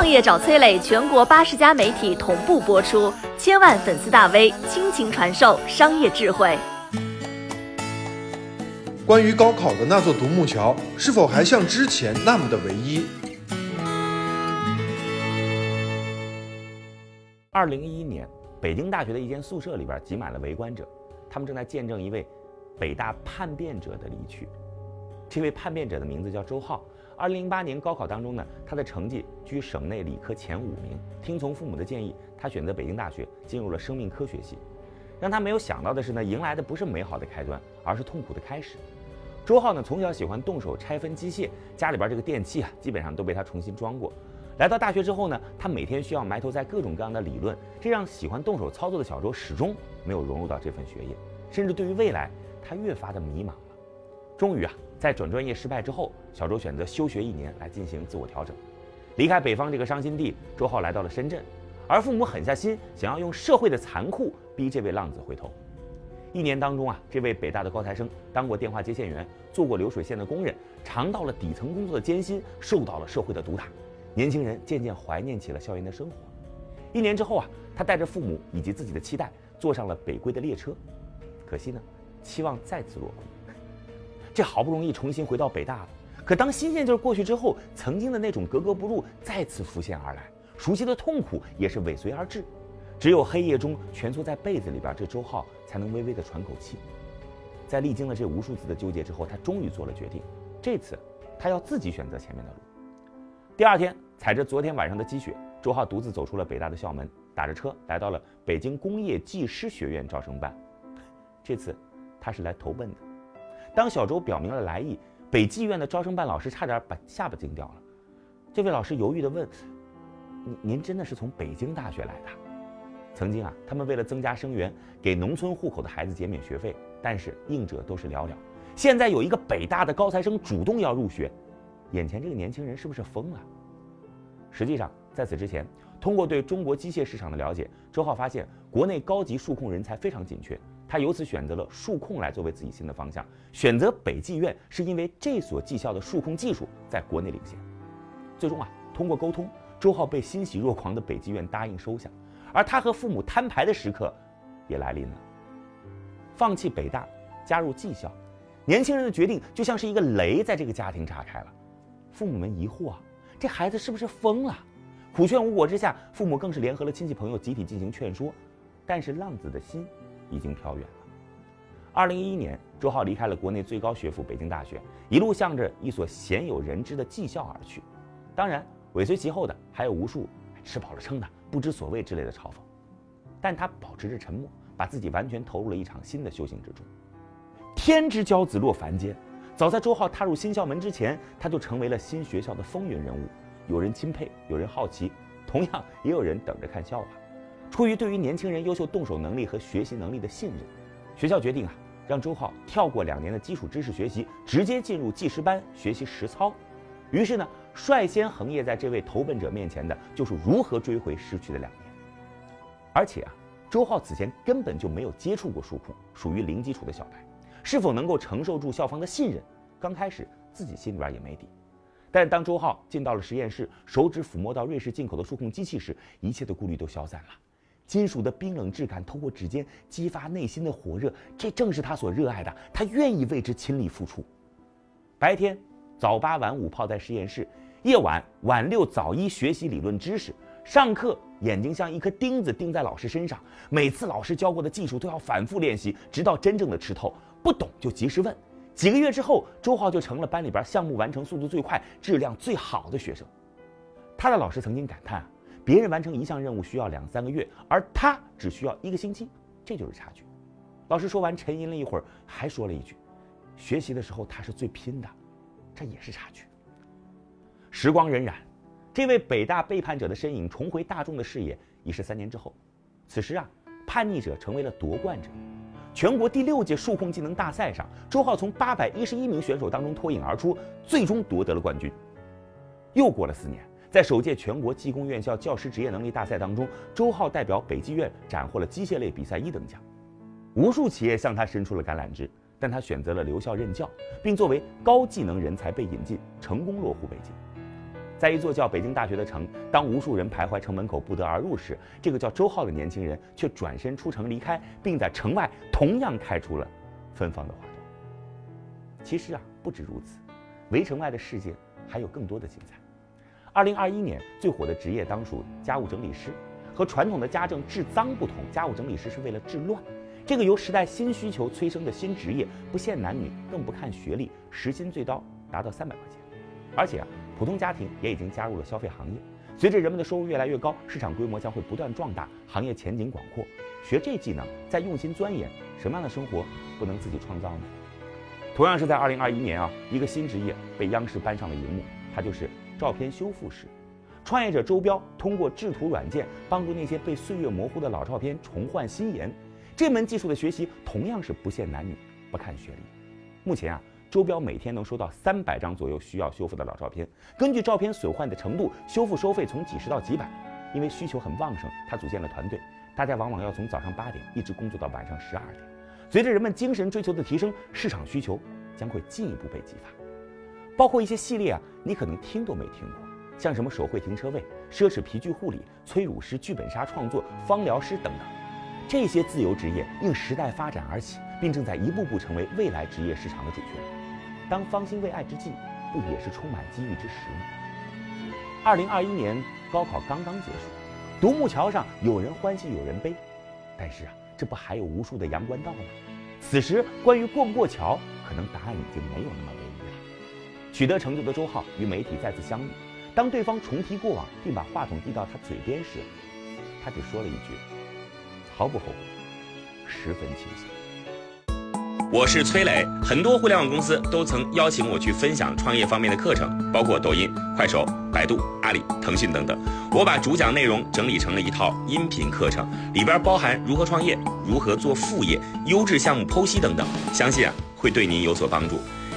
创业找崔磊，全国八十家媒体同步播出，千万粉丝大 V 倾情传授商业智慧。关于高考的那座独木桥，是否还像之前那么的唯一？二零一一年，北京大学的一间宿舍里边挤满了围观者，他们正在见证一位北大叛变者的离去。这位叛变者的名字叫周浩。二零零八年高考当中呢，他的成绩居省内理科前五名。听从父母的建议，他选择北京大学，进入了生命科学系。让他没有想到的是呢，迎来的不是美好的开端，而是痛苦的开始。周浩呢，从小喜欢动手拆分机械，家里边这个电器啊，基本上都被他重新装过。来到大学之后呢，他每天需要埋头在各种各样的理论，这让喜欢动手操作的小周始终没有融入到这份学业，甚至对于未来，他越发的迷茫了。终于啊，在转专业失败之后，小周选择休学一年来进行自我调整，离开北方这个伤心地，周浩来到了深圳，而父母狠下心，想要用社会的残酷逼这位浪子回头。一年当中啊，这位北大的高材生当过电话接线员，做过流水线的工人，尝到了底层工作的艰辛，受到了社会的毒打。年轻人渐渐怀念起了校园的生活。一年之后啊，他带着父母以及自己的期待，坐上了北归的列车。可惜呢，期望再次落空。这好不容易重新回到北大了，可当新鲜劲儿过去之后，曾经的那种格格不入再次浮现而来，熟悉的痛苦也是尾随而至。只有黑夜中蜷缩在被子里边，这周浩才能微微的喘口气。在历经了这无数次的纠结之后，他终于做了决定。这次，他要自己选择前面的路。第二天，踩着昨天晚上的积雪，周浩独自走出了北大的校门，打着车来到了北京工业技师学院招生办。这次，他是来投奔的。当小周表明了来意，北技院的招生办老师差点把下巴惊掉了。这位老师犹豫地问：“您您真的是从北京大学来的？”曾经啊，他们为了增加生源，给农村户口的孩子减免学费，但是应者都是寥寥。现在有一个北大的高材生主动要入学。眼前这个年轻人是不是疯了？实际上，在此之前，通过对中国机械市场的了解，周浩发现国内高级数控人才非常紧缺，他由此选择了数控来作为自己新的方向。选择北技院是因为这所技校的数控技术在国内领先。最终啊，通过沟通，周浩被欣喜若狂的北技院答应收下，而他和父母摊牌的时刻也来临了。放弃北大，加入技校，年轻人的决定就像是一个雷在这个家庭炸开了。父母们疑惑啊，这孩子是不是疯了？苦劝无果之下，父母更是联合了亲戚朋友，集体进行劝说。但是浪子的心已经飘远了。二零一一年，周浩离开了国内最高学府北京大学，一路向着一所鲜有人知的技校而去。当然，尾随其后的还有无数吃饱了撑的、不知所谓之类的嘲讽。但他保持着沉默，把自己完全投入了一场新的修行之中。天之骄子落凡间。早在周浩踏入新校门之前，他就成为了新学校的风云人物。有人钦佩，有人好奇，同样也有人等着看笑话。出于对于年轻人优秀动手能力和学习能力的信任，学校决定啊，让周浩跳过两年的基础知识学习，直接进入技师班学习实操。于是呢，率先横曳在这位投奔者面前的就是如何追回失去的两年。而且啊，周浩此前根本就没有接触过数控，属于零基础的小白。是否能够承受住校方的信任？刚开始自己心里边也没底，但当周浩进到了实验室，手指抚摸到瑞士进口的数控机器时，一切的顾虑都消散了。金属的冰冷质感透过指尖激发内心的火热，这正是他所热爱的，他愿意为之倾力付出。白天早八晚五泡在实验室，夜晚晚六早一学习理论知识。上课眼睛像一颗钉子钉在老师身上，每次老师教过的技术都要反复练习，直到真正的吃透。不懂就及时问。几个月之后，周浩就成了班里边项目完成速度最快、质量最好的学生。他的老师曾经感叹：别人完成一项任务需要两三个月，而他只需要一个星期，这就是差距。老师说完，沉吟了一会儿，还说了一句：“学习的时候他是最拼的，这也是差距。”时光荏苒，这位北大背叛者的身影重回大众的视野，已是三年之后。此时啊，叛逆者成为了夺冠者。全国第六届数控技能大赛上，周浩从八百一十一名选手当中脱颖而出，最终夺得了冠军。又过了四年，在首届全国技工院校教师职业能力大赛当中，周浩代表北技院斩获了机械类比赛一等奖。无数企业向他伸出了橄榄枝，但他选择了留校任教，并作为高技能人才被引进，成功落户北京。在一座叫北京大学的城，当无数人徘徊城门口不得而入时，这个叫周浩的年轻人却转身出城离开，并在城外同样开出了芬芳的花朵。其实啊，不止如此，围城外的世界还有更多的精彩。二零二一年最火的职业当属家务整理师，和传统的家政治脏不同，家务整理师是为了治乱。这个由时代新需求催生的新职业，不限男女，更不看学历，时薪最高达到三百块钱，而且啊。普通家庭也已经加入了消费行业，随着人们的收入越来越高，市场规模将会不断壮大，行业前景广阔。学这技能，再用心钻研，什么样的生活不能自己创造呢？同样是在二零二一年啊，一个新职业被央视搬上了荧幕，它就是照片修复师。创业者周彪通过制图软件，帮助那些被岁月模糊的老照片重焕新颜。这门技术的学习同样是不限男女，不看学历。目前啊。周彪每天能收到三百张左右需要修复的老照片，根据照片损坏的程度，修复收费从几十到几百。因为需求很旺盛，他组建了团队，大家往往要从早上八点一直工作到晚上十二点。随着人们精神追求的提升，市场需求将会进一步被激发。包括一些系列啊，你可能听都没听过，像什么手绘停车位、奢侈皮具护理、催乳师、剧本杀创作、芳疗师等等，这些自由职业应时代发展而起，并正在一步步成为未来职业市场的主角。当方兴未艾之际，不也是充满机遇之时吗？二零二一年高考刚刚结束，独木桥上有人欢喜有人悲，但是啊，这不还有无数的阳关道吗？此时，关于过不过桥，可能答案已经没有那么唯。取得成就的周浩与媒体再次相遇，当对方重提过往，并把话筒递到他嘴边时，他只说了一句：“毫不后悔，十分庆幸。”我是崔磊，很多互联网公司都曾邀请我去分享创业方面的课程，包括抖音、快手、百度、阿里、腾讯等等。我把主讲内容整理成了一套音频课程，里边包含如何创业、如何做副业、优质项目剖析等等，相信啊会对您有所帮助。